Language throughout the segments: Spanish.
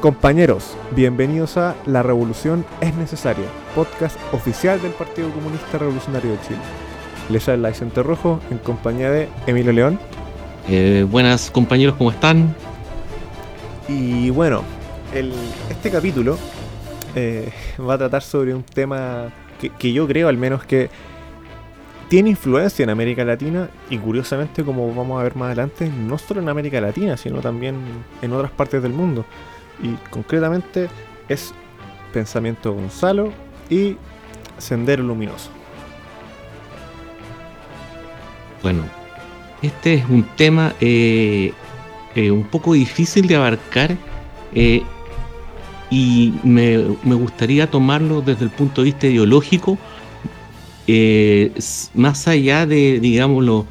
Compañeros, bienvenidos a La Revolución es Necesaria, podcast oficial del Partido Comunista Revolucionario de Chile. Les habla Vicente Rojo en compañía de Emilio León. Eh, buenas compañeros, ¿cómo están? Y bueno, el- este capítulo eh, va a tratar sobre un tema que, que yo creo al menos que tiene influencia en América Latina y curiosamente como vamos a ver más adelante, no solo en América Latina, sino también en otras partes del mundo. Y concretamente es Pensamiento Gonzalo y Sendero Luminoso. Bueno, este es un tema eh, eh, un poco difícil de abarcar eh, y me, me gustaría tomarlo desde el punto de vista ideológico, más allá de, digámoslo,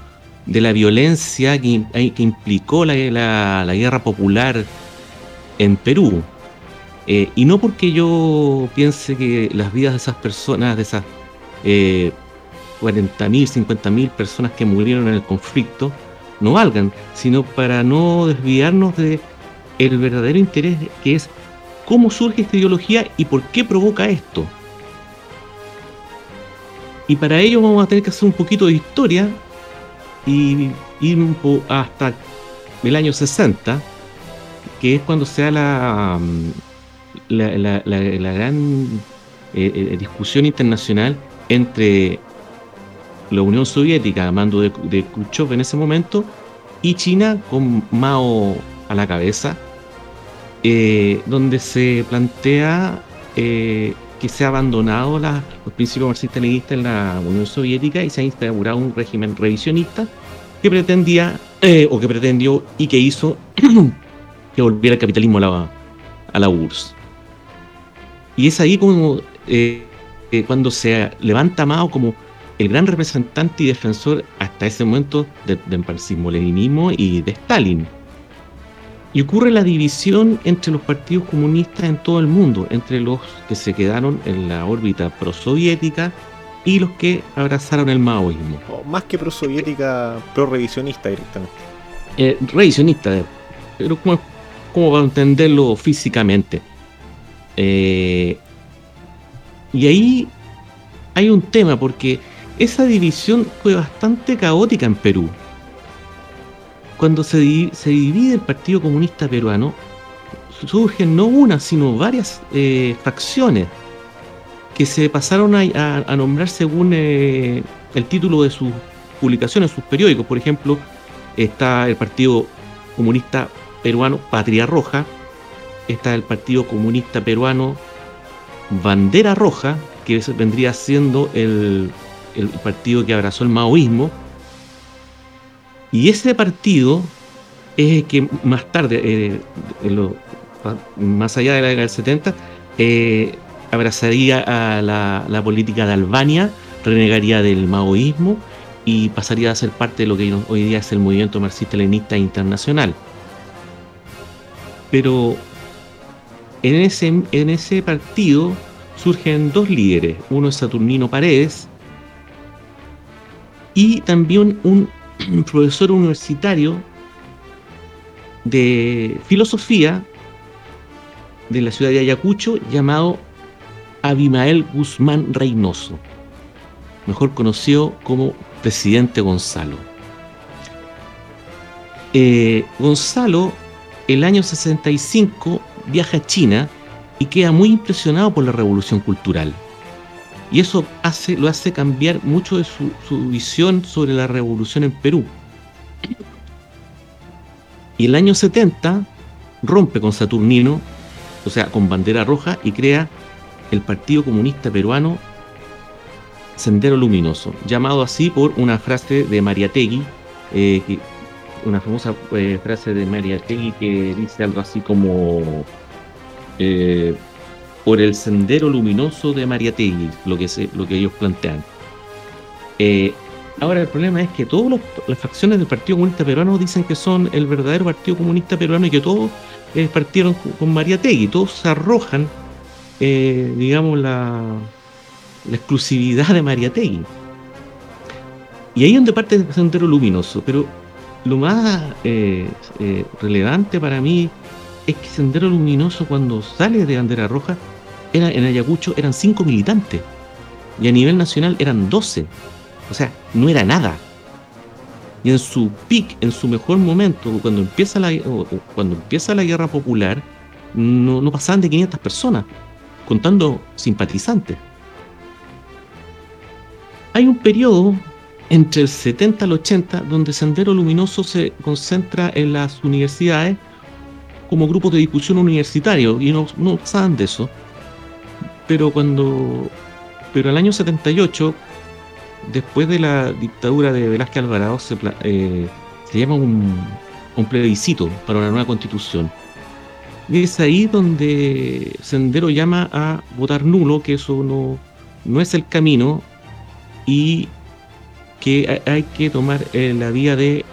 de la violencia que, im- que implicó la- la guerra popular en Perú. Eh, y no porque yo piense que las vidas de esas personas, de esas eh, 40.000, 50.000 personas que murieron en el conflicto no valgan, sino para no desviarnos de el verdadero interés que es cómo surge esta ideología y por qué provoca esto. Y para ello vamos a tener que hacer un poquito de historia y ir hasta el año 60, que es cuando se da la, mm, la, la- gran eh, eh, discusión internacional entre la Unión Soviética, a mando de, Khrushchev en ese momento, y China con Mao a la cabeza, eh, donde se plantea que se ha abandonado los principios marxistas-leninistas en la Unión Soviética y se ha instaurado un régimen revisionista que pretendía, o que pretendió y que hizo que volviera el capitalismo a la, a la URSS. Y es ahí como eh, eh, cuando se levanta Mao como el gran representante y defensor hasta ese momento de- del marxismo-leninismo y de Stalin. Y ocurre la división entre los partidos comunistas en todo el mundo, entre los que se quedaron en la órbita prosoviética y los que abrazaron el maoísmo. O más que pro-soviética, pro-revisionista directamente. Eh, revisionista, pero como, como para entenderlo físicamente. Eh, y ahí hay un tema, porque esa división fue bastante caótica en Perú. Cuando se, se divide el Partido Comunista Peruano, surgen no una, sino varias eh, facciones que se pasaron a, a- a nombrar según eh, el título de sus publicaciones, sus periódicos. Por ejemplo, está el Partido Comunista Peruano Patria Roja, está el Partido Comunista Peruano Bandera Roja, que vendría siendo el, partido que abrazó el maoísmo, y ese partido es el que más tarde, eh, más allá de la década del 70, eh, abrazaría a la, la política de Albania, renegaría del maoísmo y pasaría a ser parte de lo que hoy día es el movimiento marxista-leninista internacional. Pero en ese, en ese partido surgen dos líderes, uno es Saturnino Paredes y también un profesor universitario de filosofía de la ciudad de Ayacucho llamado Abimael Guzmán Reynoso, mejor conocido como Presidente Gonzalo. Eh, Gonzalo, el año 65, viaja a China y queda muy impresionado por la revolución cultural. Y eso lo hace cambiar mucho de su, su visión sobre la revolución en Perú. Y el año 70 rompe con Saturnino, o sea, con bandera roja, y crea el Partido Comunista Peruano Sendero Luminoso, llamado así por una frase de Mariategui, eh, que- una famosa eh, frase de Mariategui que dice algo así como eh, por el sendero luminoso de Mariategui, lo que, se, lo que ellos plantean. Eh, ahora el problema es que todas las facciones del Partido Comunista Peruano dicen que son el verdadero Partido Comunista Peruano y que todos partieron con- con Mariategui, todos se arrojan, digamos, la, exclusividad de Mariategui. Y ahí es donde parte el sendero luminoso, pero lo más eh, eh, relevante para mí es que Sendero Luminoso cuando sale de bandera roja, era, en Ayacucho eran 5 militantes y a nivel nacional eran 12. O sea, no era nada. Y en su pic, en su mejor momento, cuando empieza la, cuando empieza la guerra popular, no, no pasaban de 500 personas, contando simpatizantes. Hay un periodo entre el 70 al 80 donde Sendero Luminoso se concentra en las universidades como grupos de discusión universitario y no, no pasaban de eso. Pero cuando. Pero el año 78, después de la dictadura de Velázquez Alvarado, se, eh, se llama un, un plebiscito para una nueva constitución. Y es ahí donde Sendero llama a votar nulo, que eso no, no es el camino, y que hay que tomar eh, la vía de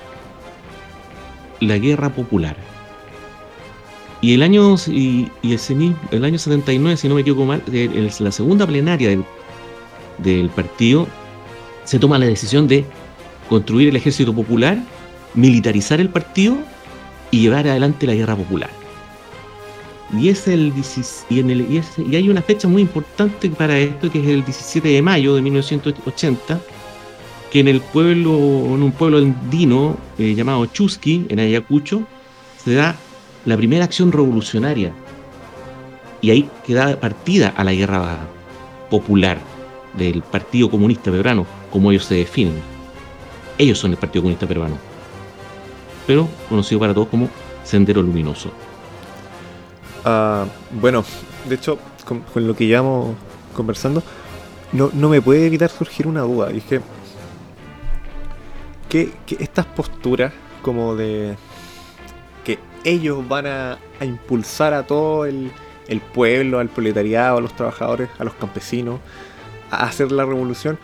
la guerra popular. Y el año y, ese el año 79, si no me equivoco mal, la segunda plenaria del, partido se toma la decisión de construir el ejército popular, militarizar el partido y llevar adelante la guerra popular. Y es el y, en y, y, hay una fecha muy importante para esto que es el 17 de mayo de 1980 que en el pueblo en un pueblo andino eh, llamado Chusqui en Ayacucho se da la primera acción revolucionaria y ahí queda partida a la guerra popular del Partido Comunista Peruano como ellos se definen ellos son el Partido Comunista Peruano pero conocido para todos como Sendero Luminoso Uh, bueno, de hecho, con, lo que llevamos conversando, no, no, me puede evitar surgir una duda. Y es que, que, estas posturas como de que ellos van a, impulsar a todo el, pueblo, al proletariado, a los trabajadores, a los campesinos, a hacer la revolución,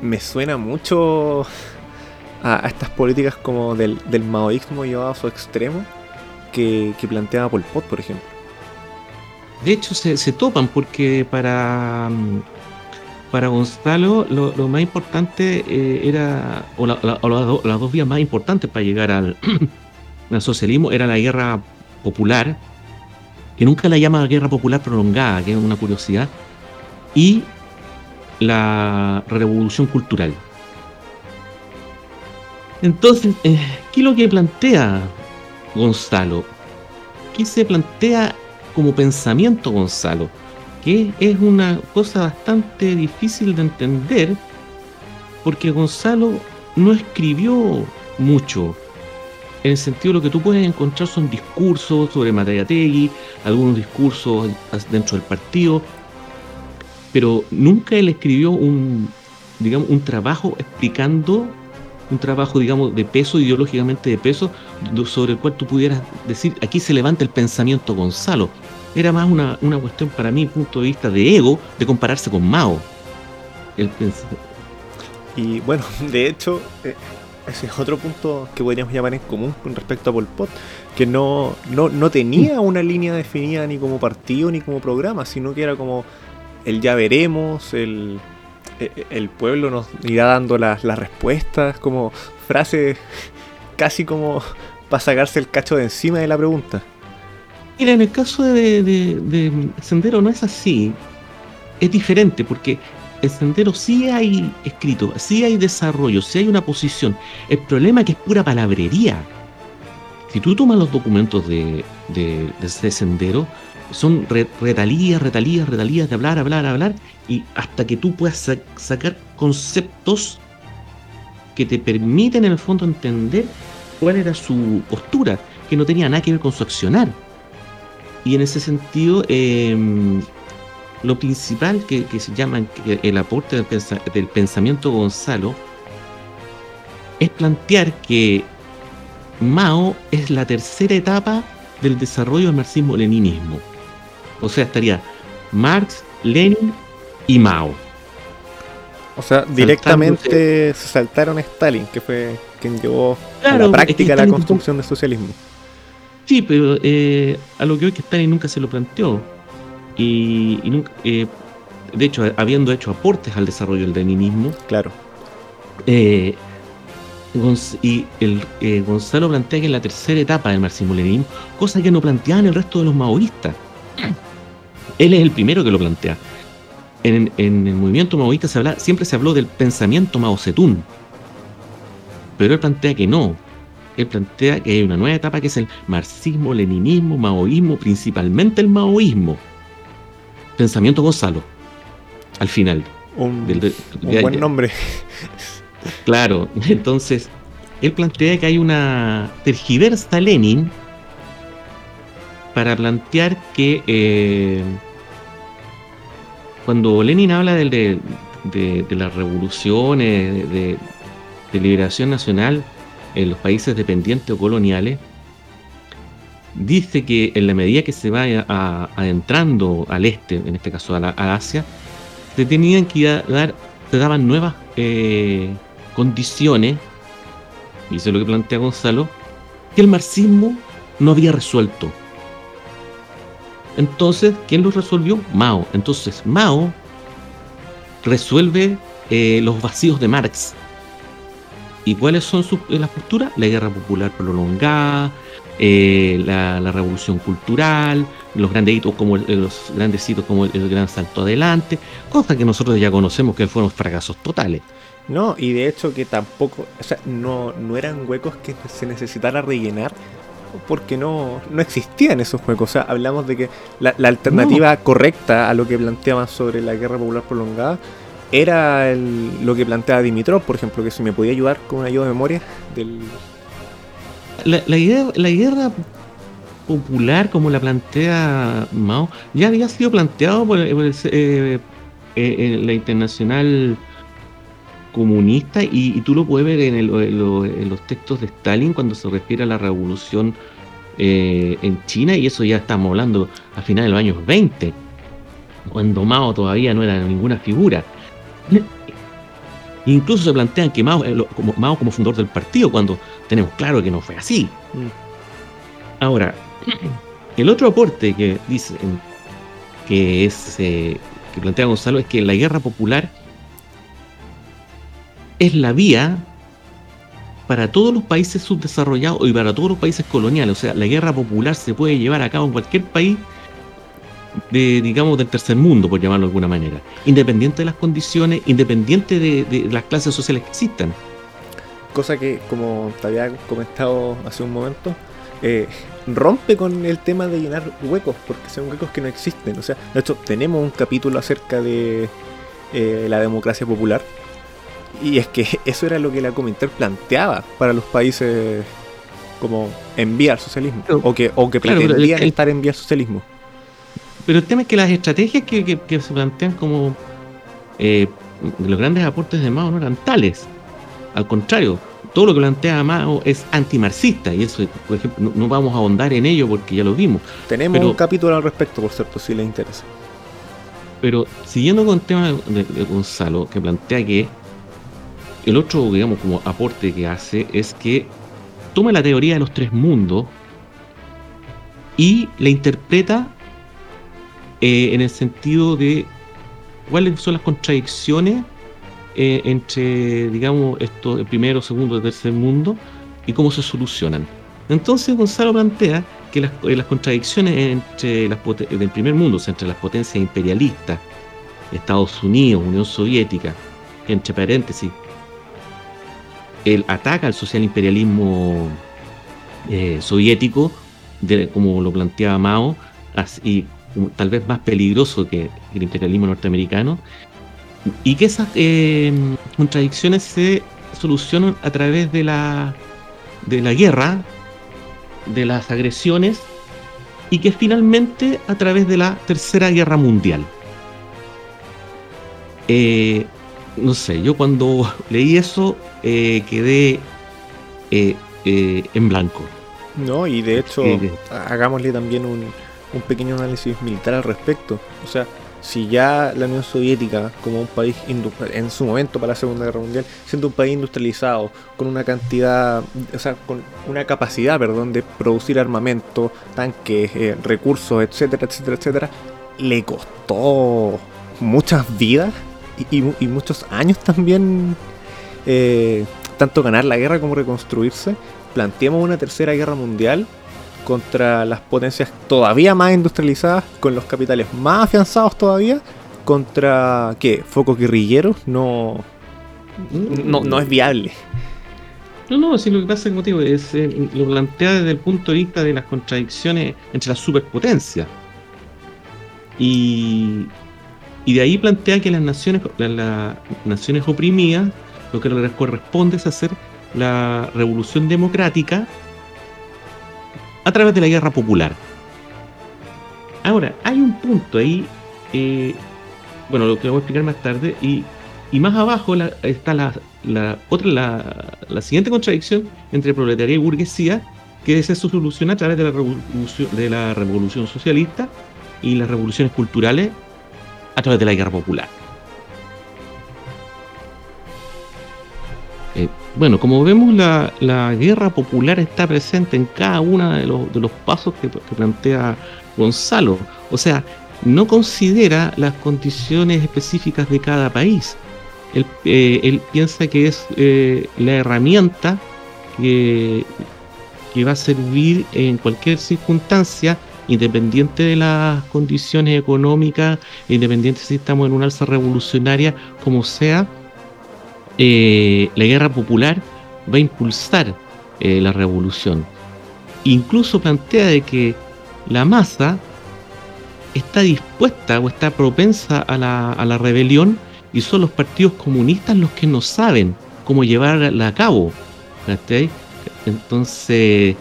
me suena mucho a, estas políticas como del, maoísmo llevado a su extremo que, planteaba Pol Pot, por ejemplo. De hecho, se, topan porque para, para Gonzalo lo, más importante eh, era, o, la, las dos vías más importantes para llegar al, al, socialismo era la guerra popular, que nunca la llama guerra popular prolongada, que es una curiosidad, y la revolución cultural. Entonces, eh, ¿qué es lo que plantea Gonzalo? ¿Qué se plantea como pensamiento Gonzalo, que es una cosa bastante difícil de entender, porque Gonzalo no escribió mucho. En el sentido de lo que tú puedes encontrar son discursos sobre Matagategui, algunos discursos dentro del partido, pero nunca él escribió un, digamos, un trabajo explicando un trabajo, digamos, de peso, ideológicamente de peso, sobre el cual tú pudieras decir, aquí se levanta el pensamiento Gonzalo. Era más una, una cuestión para mí, punto de vista de ego, de compararse con Mao. El y bueno, de hecho, eh, ese es otro punto que podríamos llamar en común con respecto a Pol Pot, que no, no, no tenía una línea definida ni como partido ni como programa, sino que era como el ya veremos, el eh, eh, el pueblo nos irá dando las, respuestas, como frases casi como para sacarse el cacho de encima de la pregunta. Mira, en el caso de, Sendero no es así. Es diferente porque en Sendero sí hay escrito, sí hay desarrollo, sí hay una posición. El problema es que es pura palabrería. Si tú tomas los documentos de, de, de Sendero, son retalías, retalías, retalías de hablar, hablar, hablar, y hasta que tú puedas sacar conceptos que te permiten en el fondo entender cuál era su postura, que no tenía nada que ver con su accionar. Y en ese sentido, em, lo principal que, se llama el aporte del, del pensamiento Gonzalo es plantear que Mao es la tercera etapa del desarrollo del marxismo-leninismo. O sea, estaría Marx, Lenin y Mao. O sea, directamente se saltaron a Stalin, que fue quien llevó a la práctica la construcción del socialismo. Sí, pero eh, a lo que hoy que Stalin nunca se lo planteó. Y, nunca, eh, de hecho, habiendo hecho aportes al desarrollo del leninismo. Claro. Eh, y el, eh, Gonzalo plantea que en la tercera etapa del marxismo-leninismo, cosa que no planteaban el resto de los maoístas. Él es el primero que lo plantea. En, el movimiento maoísta se habla, siempre se habló del pensamiento Mao Zedong, pero él plantea que no. Él plantea que hay una nueva etapa que es el marxismo, leninismo, maoísmo, principalmente el maoísmo. Pensamiento Gonzalo, al final. Un, buen nombre. Claro, entonces él plantea que hay una tergiversa Lenin para plantear que eh, cuando Lenin habla de, las revoluciones, de, liberación nacional en los países dependientes o coloniales, dice que en la medida que se vaya adentrando al este, en este caso a, Asia, se tenían que dar, se daban nuevas eh, condiciones, y eso es lo que plantea Gonzalo, que el marxismo no había resuelto. Entonces, ¿quién lo resolvió? Mao. Entonces, Mao resuelve eh, los vacíos de Marx. ¿Y cuáles son sus, las posturas? La guerra popular prolongada, eh, la, revolución cultural, los grandes hitos como el, los grandes hitos como el, gran salto adelante, cosas que nosotros ya conocemos que fueron fracasos totales. No, y de hecho que tampoco, o sea, no, no eran huecos que se necesitara rellenar porque no, no existían esos huecos. O sea, hablamos de que la, alternativa correcta a lo que planteaban sobre la guerra popular prolongada era lo que planteaba Dimitrov, por ejemplo, que se me podía ayudar con una ayuda de memoria del... La, idea, la guerra popular, como la plantea Mao, ya había sido planteado por, eh, eh, la internacional comunista y, tú lo puedes ver en, los textos de Stalin cuando se refiere a la revolución eh, en China y eso ya estamos hablando a finales de los años 20, cuando Mao todavía no era ninguna figura. Incluso se plantean que Mao, eh, como, Mao como fundador del partido, cuando tenemos claro que no fue así. Mm. Ahora, el otro aporte que dice que es eh, que plantea Gonzalo es que la guerra popular es la vía para todos los países subdesarrollados y para todos los países coloniales. O sea, la guerra popular se puede llevar a cabo en cualquier país de, digamos, del tercer mundo, por llamarlo de alguna manera. Independiente de las condiciones, independiente de, las clases sociales que existan. Cosa que, como te había comentado hace un momento, eh, rompe con el tema de llenar huecos, porque son huecos que no existen. O sea, de hecho, tenemos un capítulo acerca de eh, la democracia popular, y es que eso era lo que la Comintern planteaba para los países como enviar socialismo. o que, o que pretendían estar en vía socialismo. Pero el tema es que las estrategias que, se plantean como eh, los grandes aportes de Mao no eran tales. Al contrario, todo lo que plantea Mao es antimarxista y eso, por ejemplo, no, vamos a ahondar en ello porque ya lo vimos. Tenemos un capítulo al respecto, por cierto, si les interesa. Pero siguiendo con el tema de Gonzalo, que plantea que el otro, digamos, como aporte que hace es que toma la teoría de los tres mundos y la interpreta eh, en el sentido de cuáles son las contradicciones eh, entre, digamos, esto, el primero, segundo tercer mundo y cómo se solucionan. Entonces Gonzalo plantea que las, eh, contradicciones entre las del primer mundo, o entre las potencias imperialistas, Estados Unidos, Unión Soviética, entre paréntesis, él ataca al social imperialismo soviético, como lo planteaba Mao, y tal vez más peligroso que el imperialismo norteamericano, y que esas em, contradicciones se solucionan a través de la, de la guerra, de las agresiones, y que finalmente a través de la Tercera Guerra Mundial. Eh, no sé, yo cuando leí eso eh, quedé eh, eh, en blanco. No, y de hecho, hagámosle también un, un, pequeño análisis militar al respecto. O sea, si ya la Unión Soviética, como un país en su momento para la Segunda Guerra Mundial, siendo un país industrializado, con una cantidad, o sea, con una capacidad, perdón, de producir armamento, tanques, recursos, etcétera, etcétera, etcétera, le costó muchas vidas y, muchos años también eh, tanto ganar la guerra como reconstruirse, planteemos una tercera guerra mundial contra las potencias todavía más industrializadas, con los capitales más afianzados todavía, contra ¿qué? focos guerrilleros, no, no, no es viable. No, no, si lo que pasa motivo es eh, lo plantea desde el punto de vista de las contradicciones entre las superpotencias. Y, y de ahí plantea que las naciones, las naciones oprimidas, lo que les corresponde es hacer la revolución democrática a través de la guerra popular. Ahora, hay un punto ahí, eh, bueno, lo que voy a explicar más tarde, y, más abajo está la, otra, la, siguiente contradicción entre proletariado y burguesía, que se soluciona a través de la, revolución, de la revolución socialista y las revoluciones culturales a través de la guerra popular. Bueno, como vemos, la, guerra popular está presente en cada uno de los, de los pasos que, plantea Gonzalo. O sea, no considera las condiciones específicas de cada país. Él, eh, piensa que es eh, la herramienta que, que va a servir en cualquier circunstancia independiente de las condiciones económicas, independiente si estamos en una alza revolucionaria, como sea, eh, la guerra popular va a impulsar eh, la revolución. Incluso plantea de que la masa está dispuesta o está propensa a la, rebelión y son los partidos comunistas los que no saben cómo llevarla a cabo. Entonces,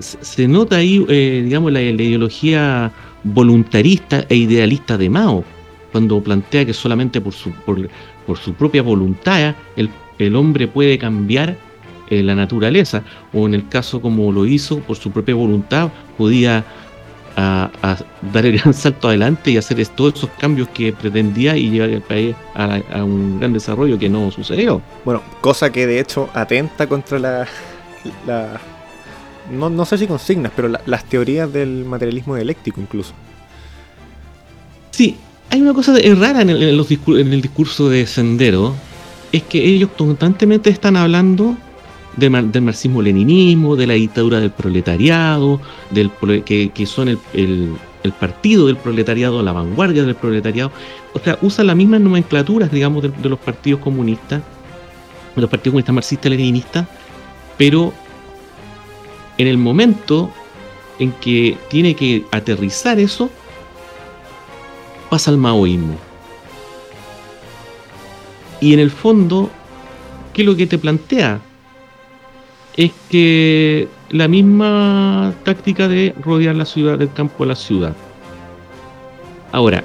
se nota ahí, eh, digamos, la, ideología voluntarista e idealista de Mao, cuando plantea que solamente por su, por su propia voluntad, el, el hombre puede cambiar eh, la naturaleza, o en el caso como lo hizo, por su propia voluntad, podía dar el gran salto adelante y hacer todos esos cambios que pretendía y llevar el país a, un gran desarrollo que no sucedió. Bueno, cosa que de hecho atenta contra la, la no, no sé si consignas, pero las teorías del materialismo dialéctico incluso. Sí, hay una cosa rara en el, en el discurso de Sendero, es que ellos constantemente están hablando del marxismo-leninismo, de la dictadura del proletariado, del que, son el, partido del proletariado, la vanguardia del proletariado. O sea, usan las mismas nomenclaturas, digamos, de, los partidos comunistas, de los partidos comunistas marxistas-leninistas, pero en el momento en que tiene que aterrizar eso, pasa al maoísmo. Y en el fondo, ¿qué es lo que te plantea? Es que la misma táctica de rodear la ciudad, del campo a la ciudad. Ahora,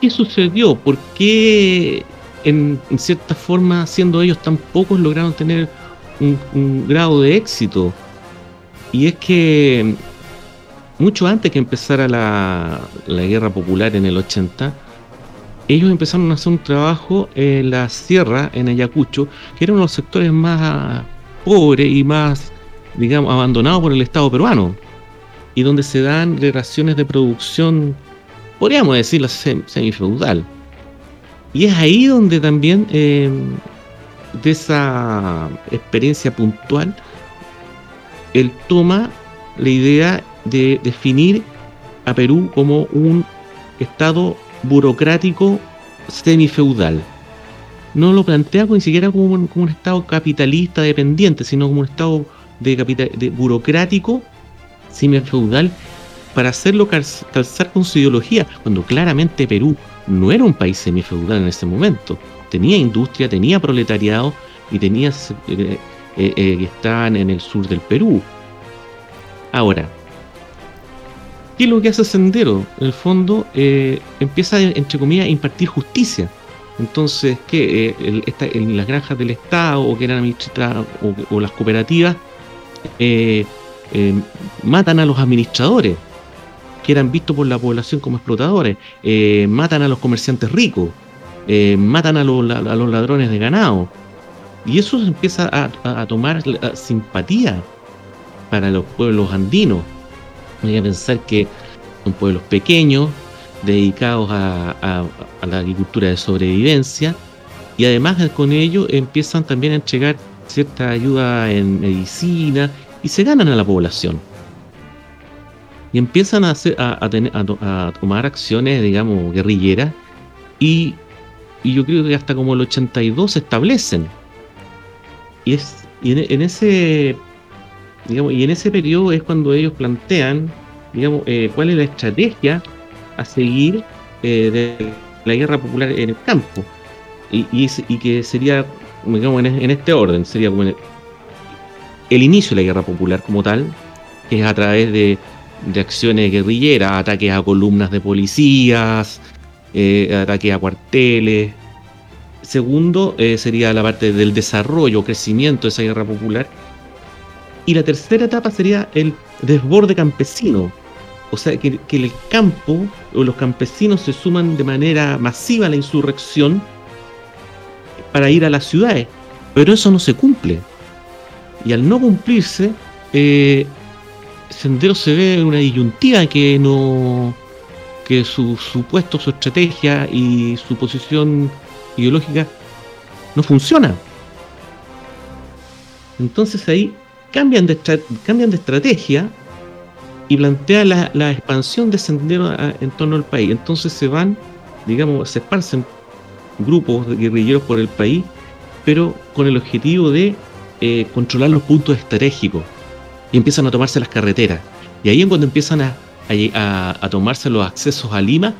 ¿qué sucedió? ¿Por qué en, cierta forma, siendo ellos tan pocos, lograron tener un grado de éxito? Y es que mucho antes que empezara la, guerra popular en el 80, ellos empezaron a hacer un trabajo en la sierra, en Ayacucho, que era uno de los sectores más pobres y más, digamos, abandonados por el Estado peruano, y donde se dan relaciones de producción, podríamos decirlo, semifeudal. Y es ahí donde también, em, de esa experiencia puntual, él toma la idea de definir a Perú como un estado burocrático semifeudal. No lo plantea ni siquiera como un, estado capitalista dependiente, sino como un estado de, capital, de burocrático semifeudal para hacerlo calzar con su ideología, cuando claramente Perú no era un país semifeudal en ese momento. Tenía industria, tenía proletariado y tenía eh, eh, eh, que estaban en el sur del Perú. Ahora, ¿Qué es lo que hace Sendero? En el fondo, eh, empieza, entre comillas, a impartir justicia. Entonces, ¿qué? Eh, en las granjas del Estado o que eran administradas o, las cooperativas eh, matan a los administradores que eran vistos por la población como explotadores, matan a los comerciantes ricos, matan a los, ladrones de ganado. Y eso empieza a tomar simpatía para los pueblos andinos hay que pensar que son pueblos pequeños, dedicados a, la agricultura de sobrevivencia, y además con ello empiezan también a entregar cierta ayuda en medicina y se ganan a la población. Y empiezan a, hacer, a, a, tomar acciones, digamos, guerrilleras y, y, yo creo que hasta como el 82 se establecen. Y, es, y en, ese y en ese periodo es cuando ellos plantean digamos, eh, cuál es la estrategia a seguir eh, de la guerra popular en el campo. Y, que sería, digamos, en, este orden, sería el, inicio de la guerra popular como tal, que es a través de, de acciones guerrilleras, ataques a columnas de policías, eh, ataques a cuarteles. Segundo, sería la parte del desarrollo, crecimiento de esa guerra popular. Y la tercera etapa sería el desborde campesino, o sea, que, el campo o los campesinos se suman de manera masiva a la insurrección para ir a las ciudades. Pero eso no se cumple. Y al no cumplirse, eh, Sendero se ve en una disyuntiva que no. que su, puesto, su estrategia y su posición ideológica no funciona. Entonces ahí cambian de, estrategia y plantea la, expansión de Sendero en torno al país. Entonces se van, digamos, se esparcen grupos de guerrilleros por el país, pero con el objetivo de eh, controlar los puntos estratégicos y empiezan a tomarse las carreteras. Y ahí es cuando empiezan a, a, tomarse los accesos a Lima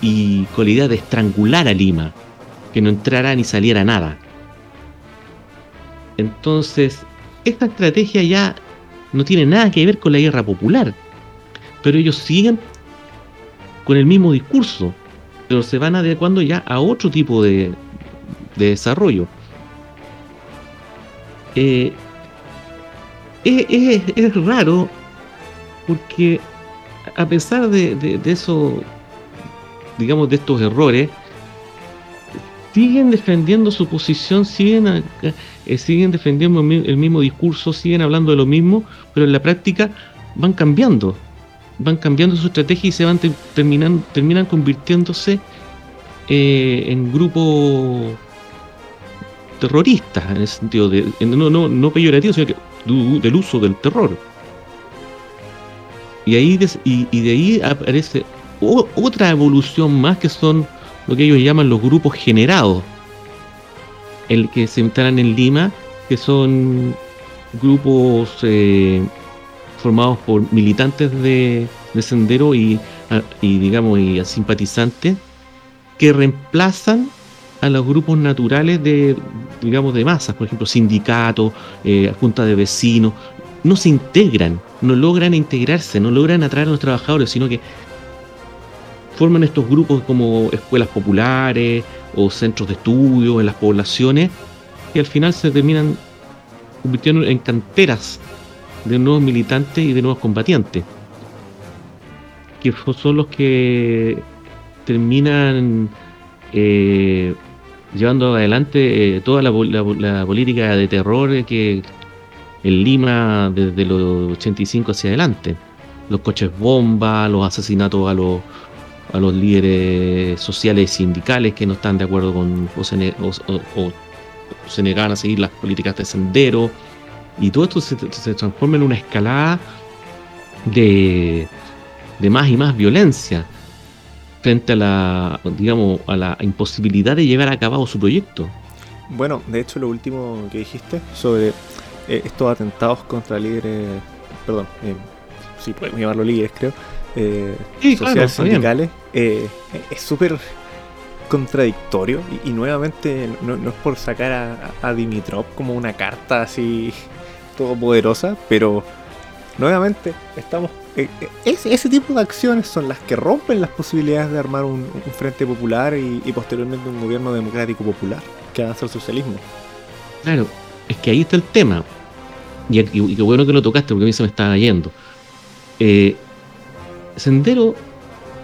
y con la idea de estrangular a Lima, que no entrara ni saliera nada. Entonces, esta estrategia ya no tiene nada que ver con la guerra popular. Pero ellos siguen con el mismo discurso, pero se van adecuando ya a otro tipo de, desarrollo. Eh, es, raro porque a pesar de, de, eso, digamos, de estos errores, siguen defendiendo su posición, siguen, eh, siguen defendiendo el mismo discurso, siguen hablando de lo mismo, pero en la práctica van cambiando, van cambiando su estrategia y se van terminan, terminan convirtiéndose eh, en grupos terroristas, en el sentido de, no, no, no peyorativo, sino que del uso del terror. Y, ahí y de ahí aparece otra evolución más que son lo que ellos llaman los grupos generados, el que se instalan en Lima, que son grupos eh, formados por militantes de, Sendero y, digamos y simpatizantes que reemplazan a los grupos naturales de digamos de masas, por ejemplo sindicatos, eh, junta de vecinos, no se integran, no logran integrarse, no logran atraer a los trabajadores, sino que forman estos grupos como escuelas populares o centros de estudio en las poblaciones que al final se terminan convirtiendo en canteras de nuevos militantes y de nuevos combatientes que son los que terminan eh, llevando adelante eh, toda la, política de terror que en Lima desde los 85 hacia adelante. Los coches bomba, los asesinatos a los a los líderes sociales y sindicales que no están de acuerdo con o se, negan a seguir las políticas de sendero y todo esto se, transforma en una escalada de, de más y más violencia frente a la digamos a la imposibilidad de llevar a cabo su proyecto. Bueno, de hecho lo último que dijiste sobre eh, estos atentados contra líderes, perdón, eh, sí podemos llamarlo líderes creo, eh, sociales sindicales eh, es súper contradictorio y, nuevamente no, es por sacar a, Dimitrov como una carta así todopoderosa, pero nuevamente estamos eh, ese, tipo de acciones son las que rompen las posibilidades de armar un, frente popular y, posteriormente un gobierno democrático popular que avanza el socialismo. Claro, es que ahí está el tema. Y, qué bueno que lo tocaste porque a mí se me estaba yendo. Eh, Sendero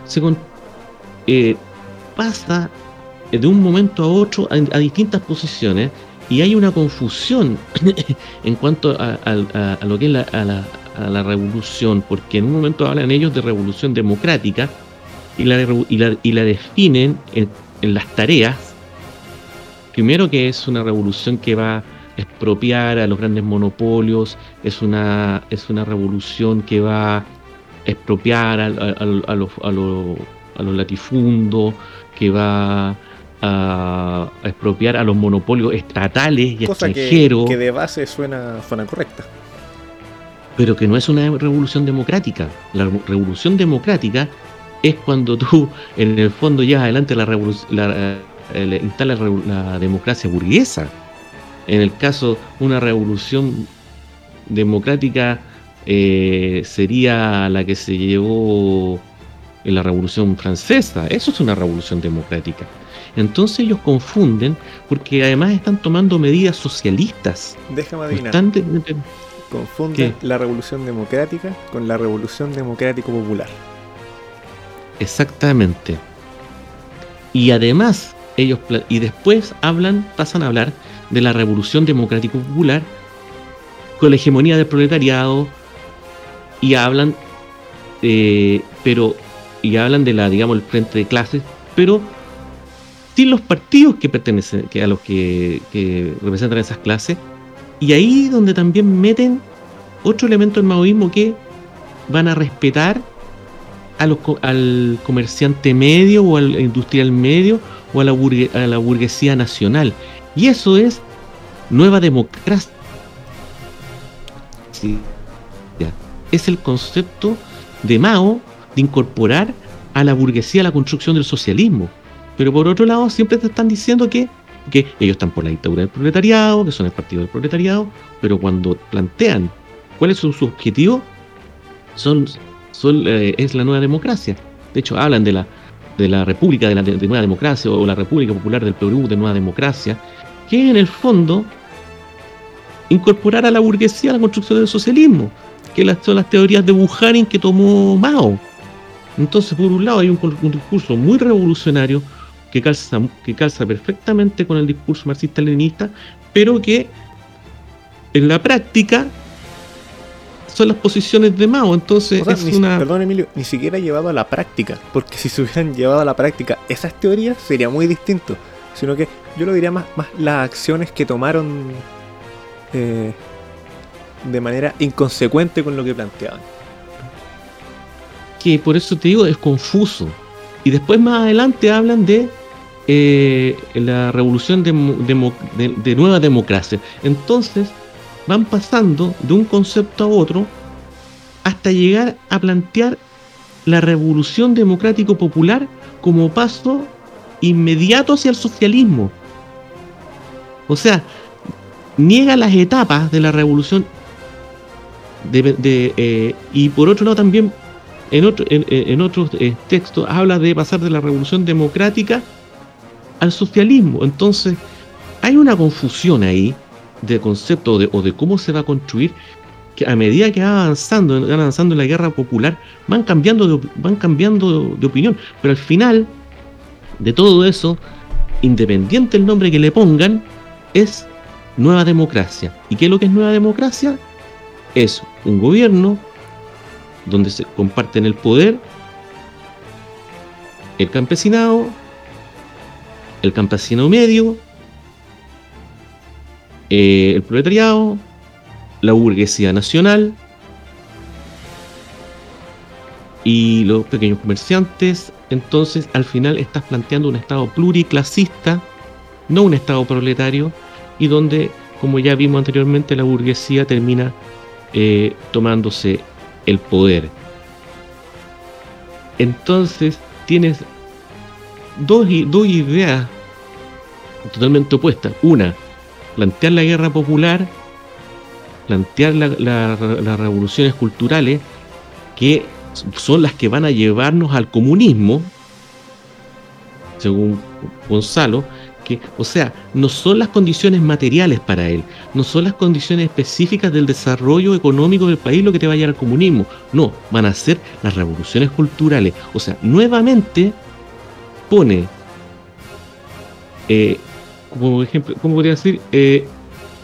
se eh, pasa de un momento a otro a, distintas posiciones y hay una confusión en cuanto a, lo que es la, la, revolución, porque en un momento hablan ellos de revolución democrática y la, definen en, las tareas. Primero que es una revolución que va a expropiar a los grandes monopolios, es una, es una revolución que va a expropiar a, los, a, los, latifundos, que va a, expropiar a los monopolios estatales y extranjeros. Que, que, de base suena, suena correcta. Pero que no es una revolución democrática. La revolución democrática es cuando tú, en el fondo, llevas adelante la revolución, la, eh, instala la democracia burguesa. En el caso, una revolución democrática eh, sería la que se llevó en la Revolución Francesa. Eso es una revolución democrática. Entonces ellos confunden porque además están tomando medidas socialistas. Déjame adivinar. Confunden la revolución democrática con la revolución democrático popular. Exactamente. Y además, ellos y después hablan, pasan a hablar de la revolución democrático popular con la hegemonía del proletariado y hablan eh, pero y hablan de la digamos el frente de clases pero sin los partidos que pertenecen que a los que, representan esas clases y ahí donde también meten otro elemento del maoísmo que van a respetar al comerciante medio o al industrial medio o a la, a la burguesía nacional. Y eso es nueva democracia. Es el concepto de Mao de incorporar a la burguesía a la construcción del socialismo. Pero por otro lado, siempre te están diciendo que, que ellos están por la dictadura del proletariado, que son el partido del proletariado, pero cuando plantean cuáles son sus objetivos, son eh, es la nueva democracia. De hecho, hablan de la, de la República de la Nueva Democracia o la República Popular del Perú de Nueva Democracia, que en el fondo incorporar a la burguesía a la construcción del socialismo, que son las teorías de Bujarin que tomó Mao. Entonces, por un lado, hay un, discurso muy revolucionario que calza, que calza perfectamente con el discurso marxista-leninista, pero que en la práctica son las posiciones de Mao. Entonces es una. Perdón, Emilio, ni siquiera llevado a la práctica. Porque si se hubieran llevado a la práctica esas teorías, sería muy distinto. Sino que yo lo diría más, más las acciones que tomaron eh, de manera inconsecuente con lo que planteaban. Que por eso te digo, es confuso. Y después más adelante hablan de eh, la revolución de, nueva democracia. Entonces, van pasando de un concepto a otro hasta llegar a plantear la revolución democrático popular como paso inmediato hacia el socialismo. O sea, niega las etapas de la revolución eh, y por otro lado también en, otro, en, otros eh, textos habla de pasar de la revolución democrática al socialismo. Entonces, hay una confusión ahí de concepto o de cómo se va a construir, que a medida que va avanzando, avanzando en la guerra popular, van cambiando de, van cambiando de, opinión. Pero al final de todo eso, independiente el nombre que le pongan, es nueva democracia. ¿Y qué es lo que es nueva democracia? Es un gobierno donde se comparten el poder el campesinado, el campesino medio eh, el proletariado, la burguesía nacional y los pequeños comerciantes. Entonces, al final estás planteando un Estado pluriclasista, no un Estado proletario, y donde, como ya vimos anteriormente, la burguesía termina eh, tomándose el poder. Entonces, tienes dos, dos ideas totalmente opuestas. Una, plantear la guerra popular, plantear las revoluciones culturales que son las que van a llevarnos al comunismo, según Gonzalo, que, o sea, no son las condiciones materiales para él, no son las condiciones específicas del desarrollo económico del país lo que te va a llevar al comunismo, no, van a ser las revoluciones culturales. O sea, nuevamente pone eh, como ejemplo, ¿cómo podría decir? Eh,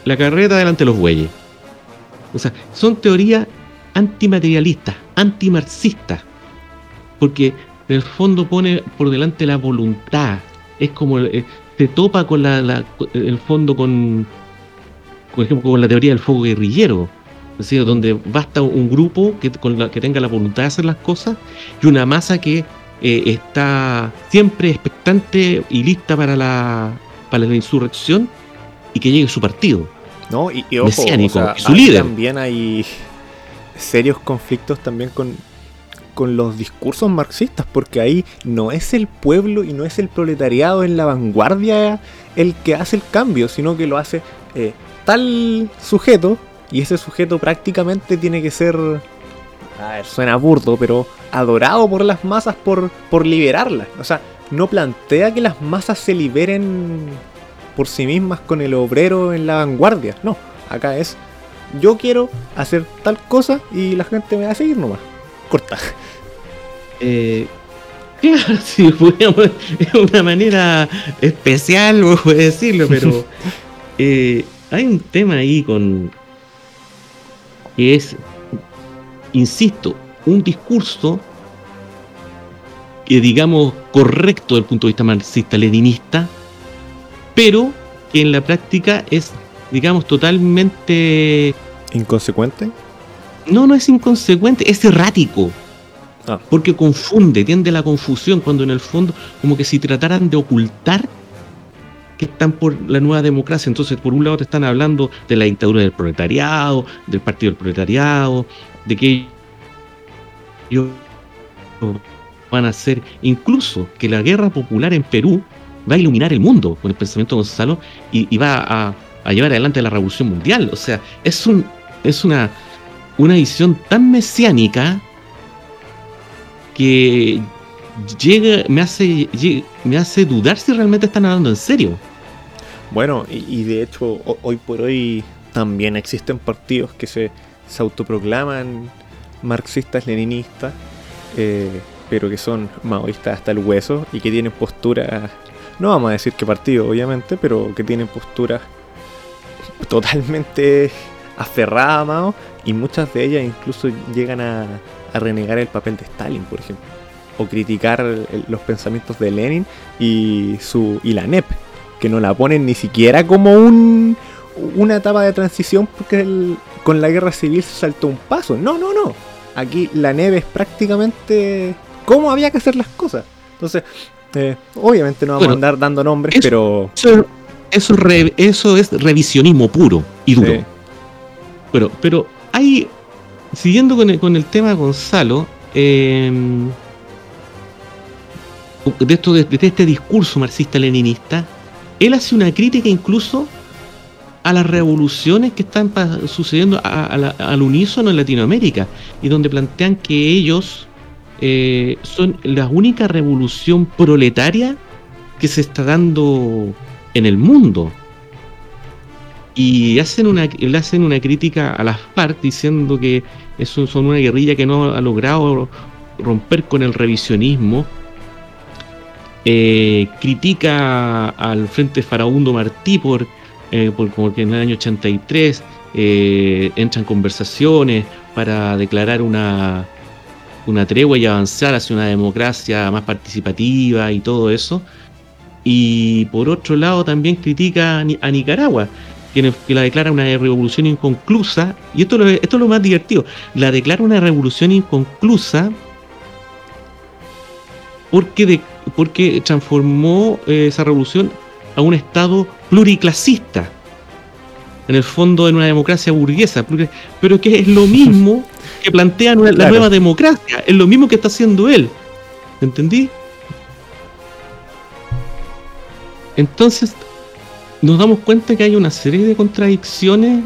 la carreta delante de los bueyes. O sea, son teorías antimaterialistas, antimarxistas, porque en el fondo pone por delante la voluntad. Es como, se topa con la, la- el fondo con, por ejemplo, con la teoría del fuego guerrillero. Es decir, donde basta un grupo que, con la, que tenga la voluntad de hacer las cosas y una masa que eh, está siempre expectante y lista para la, para la insurrección y que llegue su partido. ¿no? Y, y ojo, o sea, su líder. también hay serios conflictos también con, con los discursos marxistas, porque ahí no es el pueblo y no es el proletariado en la vanguardia el que hace el cambio, sino que lo hace eh, tal sujeto, y ese sujeto prácticamente tiene que ser, a ver, suena burdo, pero adorado por las masas por, por liberarlas. O sea, no plantea que las masas se liberen por sí mismas con el obrero en la vanguardia. No, acá es yo quiero hacer tal cosa y la gente me va a seguir nomás. Corta. Eh, claro, sí, podríamos- es una manera especial, vos podés decirlo, pero eh, hay un tema ahí con que es, insisto, un discurso que digamos correcto desde el punto de vista marxista-leninista, pero que en la práctica es, digamos, totalmente ¿Inconsecuente? No, no es inconsecuente, es errático. Ah. Porque confunde, tiende a la confusión, cuando en el fondo, como que si trataran de ocultar que están por la nueva democracia. Entonces, por un lado te están hablando de la dictadura del proletariado, del partido del proletariado, de que ellos van a hacer, incluso que la guerra popular en Perú va a iluminar el mundo con el pensamiento de Gonzalo y, y va a, a llevar adelante la revolución mundial. O sea, es un es una, una visión tan mesiánica que llega, me hace, me hace dudar si realmente están hablando en serio. Bueno, y, de hecho, ho- hoy por hoy también existen partidos que se, se autoproclaman marxistas, leninistas, eh, pero que son maoístas hasta el hueso y que tienen posturas, no vamos a decir qué partido, obviamente, pero que tienen posturas totalmente aferradas a Mao y muchas de ellas incluso llegan a, a renegar el papel de Stalin, por ejemplo, o criticar el- los pensamientos de Lenin y, su, y la NEP, que no la ponen ni siquiera como un, una etapa de transición porque el- con la guerra civil se saltó un paso. No, no, no. Aquí la NEP es prácticamente cómo había que hacer las cosas. Entonces, eh, obviamente no vamos Bueno, a andar dando nombres, eso- pero... Eso, eso, es re- eso es revisionismo puro y duro. Sí. Pero, pero hay, siguiendo con el, con el tema de Gonzalo, eh, de, esto, de, este discurso marxista-leninista, él hace una crítica incluso a las revoluciones que están sucediendo a- al unísono en Latinoamérica y donde plantean que ellos eh, son la única revolución proletaria que se está dando en el mundo y hacen una, le hacen una crítica a las FARC diciendo que son una guerrilla que no ha logrado romper con el revisionismo. Eh, critica al Frente Farabundo Martí por, eh, por como que en el año 83 eh, entran conversaciones para declarar una, una tregua y avanzar hacia una democracia más participativa y todo eso. Y por otro lado también critica a Nicaragua, que, que la declara una revolución inconclusa, y esto, es lo- esto es lo más divertido, la declara una revolución inconclusa porque, de- porque transformó eh, esa revolución a un Estado pluriclasista, en el fondo en una democracia burguesa, pero que es lo mismo que plantea la nueva democracia, es lo mismo que está haciendo él, ¿entendí? Entonces, nos damos cuenta que hay una serie de contradicciones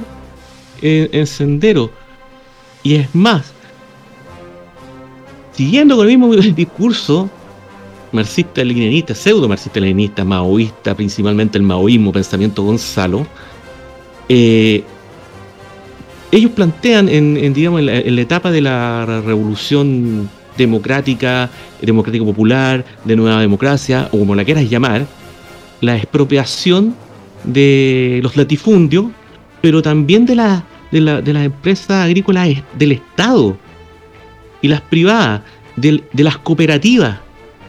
en, en Sendero. Y es más, siguiendo con el mismo discurso marxista-leninista, pseudo-marxista-leninista, maoísta, principalmente el maoísmo, pensamiento Gonzalo, eh, ellos plantean en, en, digamos, la, en la etapa de la revolución democrática, democrático popular, de nueva democracia, o como la quieras llamar, la expropiación de los latifundios, pero también de, la, de, la- de las empresas agrícolas del Estado y las privadas, del- de las cooperativas,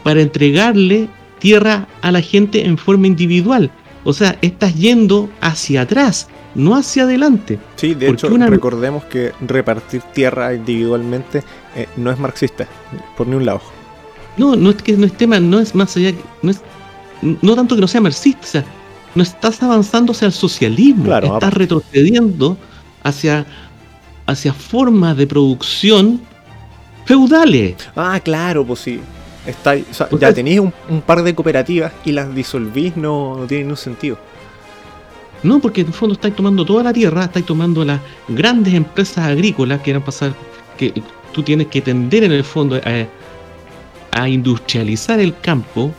para entregarle tierra a la gente en forma individual. O sea, estás yendo hacia atrás, no hacia adelante. Sí, de hecho, recordemos que repartir tierra individualmente eh, no es marxista, por ni un lado. No, no es que no es tema, no es más allá, no es no tanto que no sea marxista, no estás avanzando hacia el socialismo, estás retrocediendo hacia, hacia formas de producción feudales. Ah, claro, pues sí. Está, ya tenéis un, par de cooperativas y las disolvís, no, no tiene ningún sentido. No, porque en el fondo estáis tomando toda la tierra, estáis tomando las grandes empresas agrícolas que eran pasar, que tú tienes que tender en el fondo a, a industrializar el campo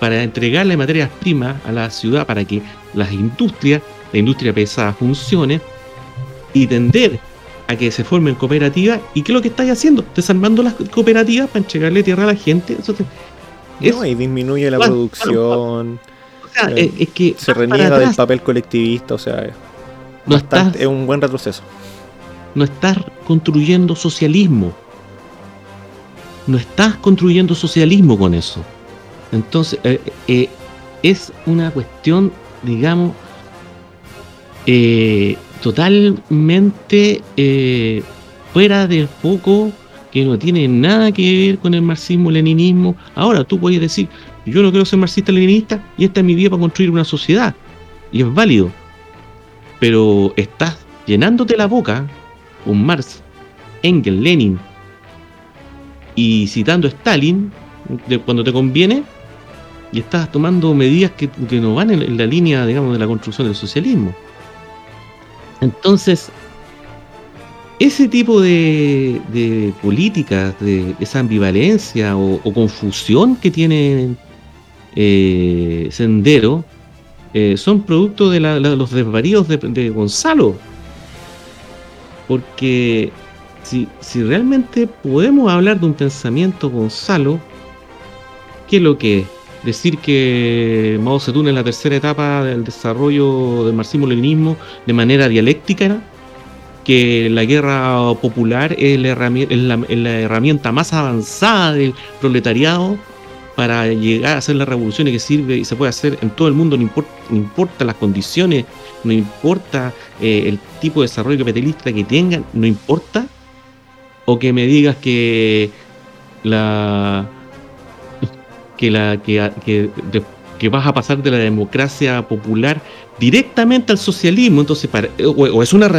para entregarle materias primas a la ciudad para que las industrias, la industria pesada funcione y tender a que se formen cooperativas. ¿Y qué es lo que estáis haciendo? Desarmando las cooperativas para entregarle tierra a la gente. Eso no, y disminuye la producción. O sea, eh, es, que se reniega del papel colectivista, o sea, no es un buen retroceso. No estás construyendo socialismo. No estás construyendo socialismo con eso. Entonces, eh, eh, es una cuestión, digamos, eh, totalmente fuera del foco, que no tiene nada que ver con el marxismo-leninismo. Ahora, tú puedes decir, yo no quiero ser marxista-leninista y esta es mi vida para construir una sociedad. Y es válido. Pero estás llenándote la boca con Marx, Engels, Lenin y citando a Stalin cuando te conviene y estás tomando medidas que, no van en, la línea, digamos, de la construcción del socialismo. Entonces, ese tipo de, políticas, de esa ambivalencia o, confusión que tiene eh, Sendero, eh, son producto de, los desvaríos de, Gonzalo. Porque si, si realmente podemos hablar de un pensamiento Gonzalo, ¿qué es lo que es? Decir que Mao Zedong en la tercera etapa del desarrollo del marxismo-leninismo de manera dialéctica, que la guerra popular es la, herramienta, más avanzada del proletariado para llegar a hacer la revolución que sirve y se puede hacer en todo el mundo, no importa las condiciones, no importa eh, el tipo de desarrollo capitalista que tengan, no importa, o que me digas que la que, la, que, que, vas a pasar de la democracia popular directamente al socialismo. Entonces, para, o, es una,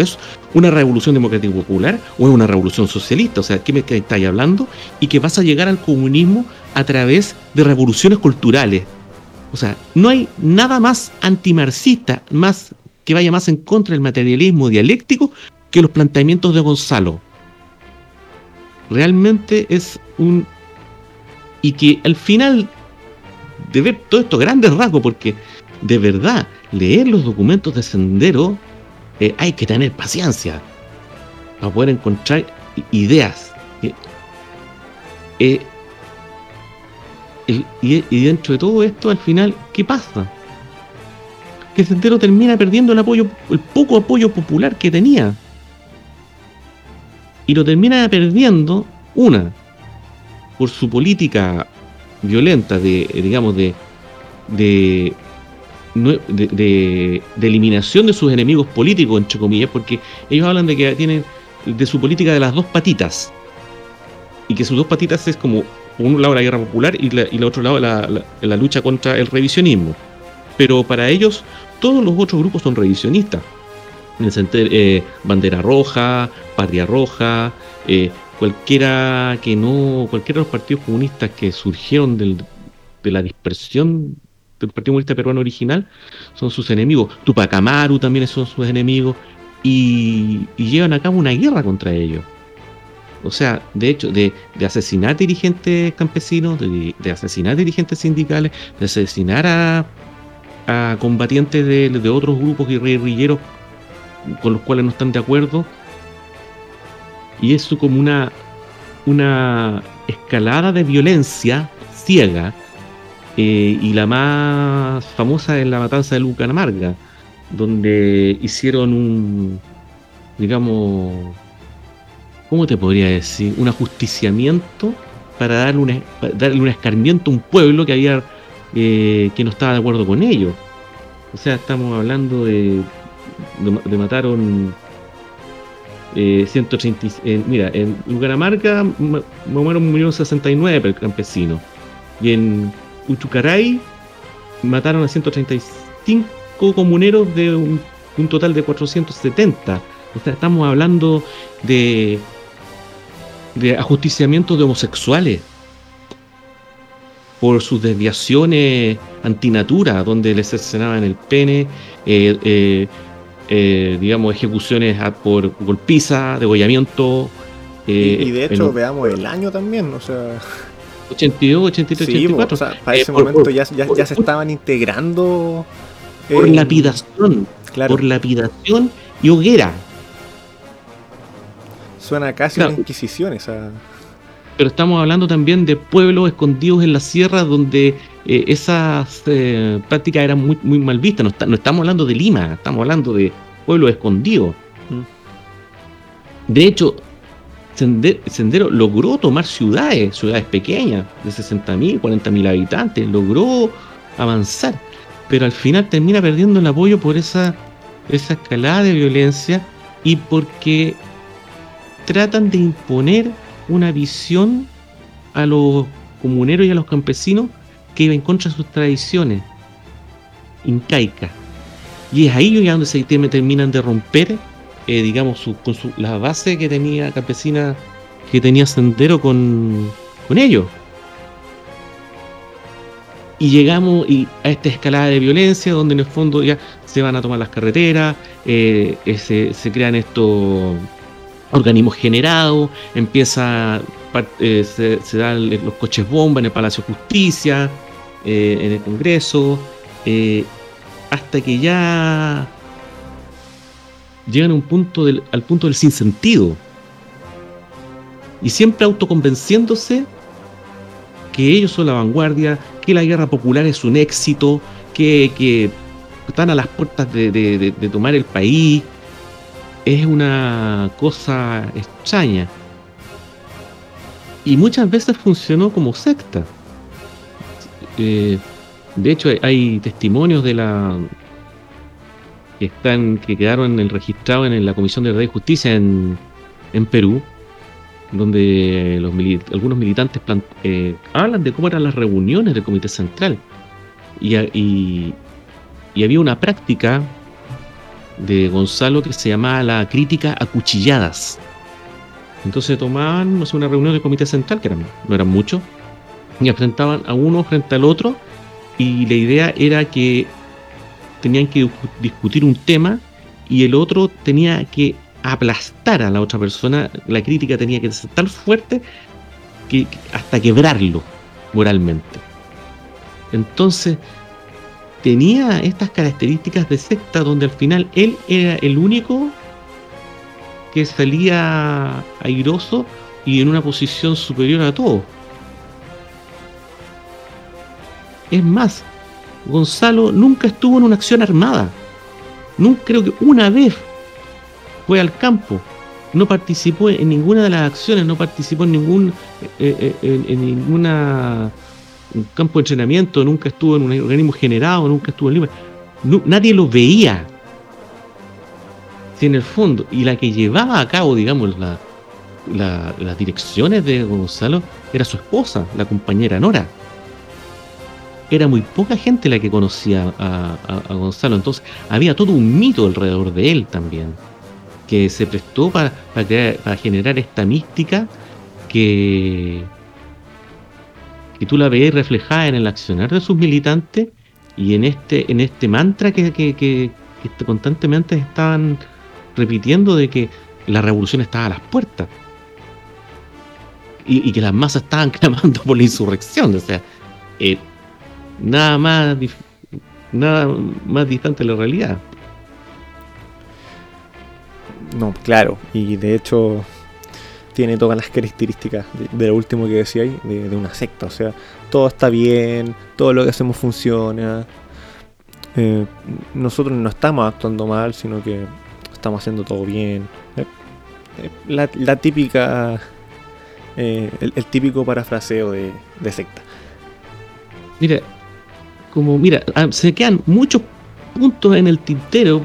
es una revolución democrática popular o es una revolución socialista. O sea, ¿qué me estáis hablando? Y que vas a llegar al comunismo a través de revoluciones culturales. O sea, no hay nada más antimarxista, más que vaya más en contra del materialismo dialéctico que los planteamientos de Gonzalo. Realmente es un y que al final de ver todo esto grandes rasgos, porque de verdad leer los documentos de Sendero eh, hay que tener paciencia para poder encontrar ideas. Eh, eh, y, dentro de todo esto, al final, ¿qué pasa? Que Sendero termina perdiendo el apoyo, el poco apoyo popular que tenía. Y lo termina perdiendo, una, por su política violenta de, digamos, de, de, de, eliminación de sus enemigos políticos, entre comillas, porque ellos hablan de que tienen de su política de las dos patitas. Y que sus dos patitas es como, por un lado la guerra popular y, la, y el otro lado la, la, lucha contra el revisionismo. Pero para ellos, todos los otros grupos son revisionistas. En el eh, Bandera Roja, Patria Roja, eh, cualquiera que no, cualquiera de los partidos comunistas que surgieron del, de la dispersión del Partido Comunista Peruano original son sus enemigos. Tupac Amaru también son sus enemigos y, llevan a cabo una guerra contra ellos. O sea, de hecho, de, asesinar dirigentes campesinos, de, asesinar dirigentes sindicales, de asesinar a, a combatientes de, de otros grupos guerrilleros con los cuales no están de acuerdo, y eso como una, una escalada de violencia ciega eh, y la más famosa es la matanza de Lucanamarga, donde hicieron un, digamos, ¿cómo te podría decir? Un ajusticiamiento para darle un, darle un escarmiento a un pueblo que había eh, que no estaba de acuerdo con ellos. O sea, estamos hablando de, de, mataron eh, 130, eh, mira, en Lugaramarca murieron 69 campesinos y en Uchucaray mataron a 135 comuneros de un, total de 470. O sea, estamos hablando de de ajusticiamiento de homosexuales por sus desviaciones antinatura, donde les cercenaban el pene, eh, eh, eh, digamos, ejecuciones por golpiza, degollamiento. y, de hecho, veamos el año también, o sea. 82, 83, 84. O sea, para ese momento ya, ya, se estaban integrando. Por lapidación. Claro. Por lapidación y hoguera. Suena casi una inquisición esa. Pero estamos hablando también de pueblos escondidos en la sierra donde eh, esas eh, prácticas eran muy, muy mal vistas. No, estamos hablando de Lima, estamos hablando de pueblos escondidos. De hecho, Sendero, logró tomar ciudades, ciudades pequeñas, de 60.000, 40.000 habitantes, logró avanzar, pero al final termina perdiendo el apoyo por esa, esa escalada de violencia y porque tratan de imponer una visión a los comuneros y a los campesinos que iba en contra de sus tradiciones incaicas. Y es ahí donde se terminan de romper, eh, digamos, su, con la base que tenía campesina, que tenía Sendero con, con ellos. Y llegamos a esta escalada de violencia donde en el fondo ya se van a tomar las carreteras, eh, se, se, crean estos organismos generados, empieza, eh, se, dan los coches bomba en el Palacio de Justicia, eh, en el Congreso, eh, hasta que ya llegan a un punto del, al punto del sinsentido. Y siempre autoconvenciéndose que ellos son la vanguardia, que la guerra popular es un éxito, que, están a las puertas de tomar el país, es una cosa extraña. Y muchas veces funcionó como secta. Eh, de hecho, hay testimonios de la que están que quedaron en registrados en la Comisión de Verdad y Justicia en, Perú, donde los algunos militantes eh, hablan de cómo eran las reuniones del Comité Central. Y, y, y había una práctica de Gonzalo que se llamaba la crítica a cuchilladas. Entonces tomaban una reunión del comité central, que eran, no eran muchos, y enfrentaban a uno frente al otro, y la idea era que tenían que discutir un tema y el otro tenía que aplastar a la otra persona, la crítica tenía que ser tan fuerte que hasta quebrarlo moralmente. Entonces, tenía estas características de secta donde al final él era el único que salía airoso y en una posición superior a todo. Es más, Gonzalo nunca estuvo en una acción armada. Nunca creo que una vez fue al campo. No participó en ninguna de las acciones, no participó en ningún eh, eh, en ninguna un campo de entrenamiento, nunca estuvo en un organismo generado, nunca estuvo en Lima. nadie lo veía. Si en el fondo, y la que llevaba a cabo, digamos, las direcciones de Gonzalo era su esposa, la compañera Nora. Era muy poca gente la que conocía a, Gonzalo, entonces había todo un mito alrededor de él también, que se prestó para, para generar esta mística que, y tú la veías reflejada en el accionar de sus militantes y en este, en este mantra que, que, constantemente estaban repitiendo de que la revolución estaba a las puertas y, que las masas estaban clamando por la insurrección. O sea, eh, nada más nada más distante de la realidad. No, claro, y de hecho tiene todas las características de, lo último que decía ahí, de, una secta. O sea, todo está bien, todo lo que hacemos funciona. Eh, nosotros no estamos actuando mal, sino que estamos haciendo todo bien. Eh, eh, la, típica el, típico parafraseo de, secta. Mira, como mira, ah, se quedan muchos puntos en el tintero.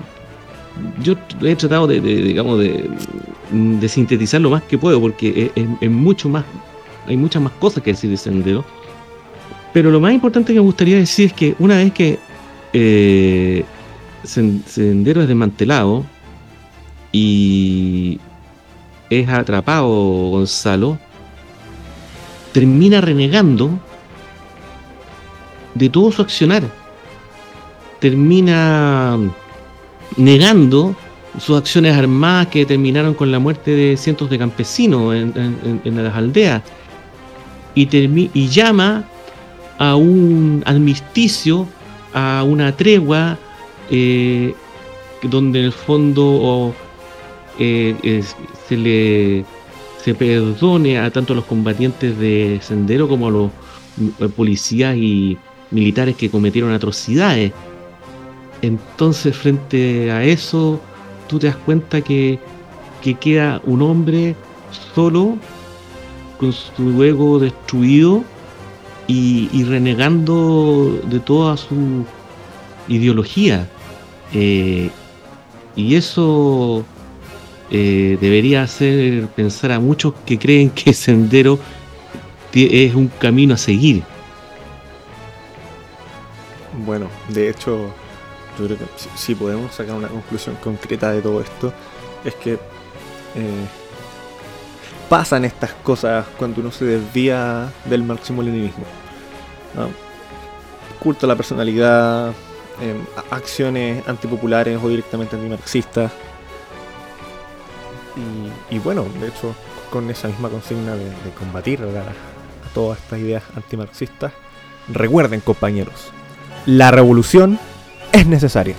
Yo he tratado de, digamos, de, sintetizar lo más que puedo, porque es, mucho más, hay muchas más cosas que decir de Sendero. Pero lo más importante que me gustaría decir es que una vez que eh, Sendero es desmantelado y es atrapado Gonzalo, termina renegando de todo su accionar. Termina negando sus acciones armadas que terminaron con la muerte de cientos de campesinos en, las aldeas. Y, llama a un armisticio, a una tregua, eh, donde en el fondo eh, se le se perdone a tanto los combatientes de Sendero como a los eh, policías y militares que cometieron atrocidades. Entonces, frente a eso, tú te das cuenta que, queda un hombre solo, con su ego destruido y, renegando de toda su ideología. Eh, y eso eh, debería hacer pensar a muchos que creen que Sendero es un camino a seguir. Bueno, de hecho, yo creo que si, podemos sacar una conclusión concreta de todo esto, es que eh, pasan estas cosas cuando uno se desvía del marxismo-leninismo. Culto a la personalidad, em, acciones antipopulares o directamente antimarxistas y, bueno, de hecho, con esa misma consigna de, combatir a, todas estas ideas antimarxistas, recuerden compañeros, la revolución es necesaria.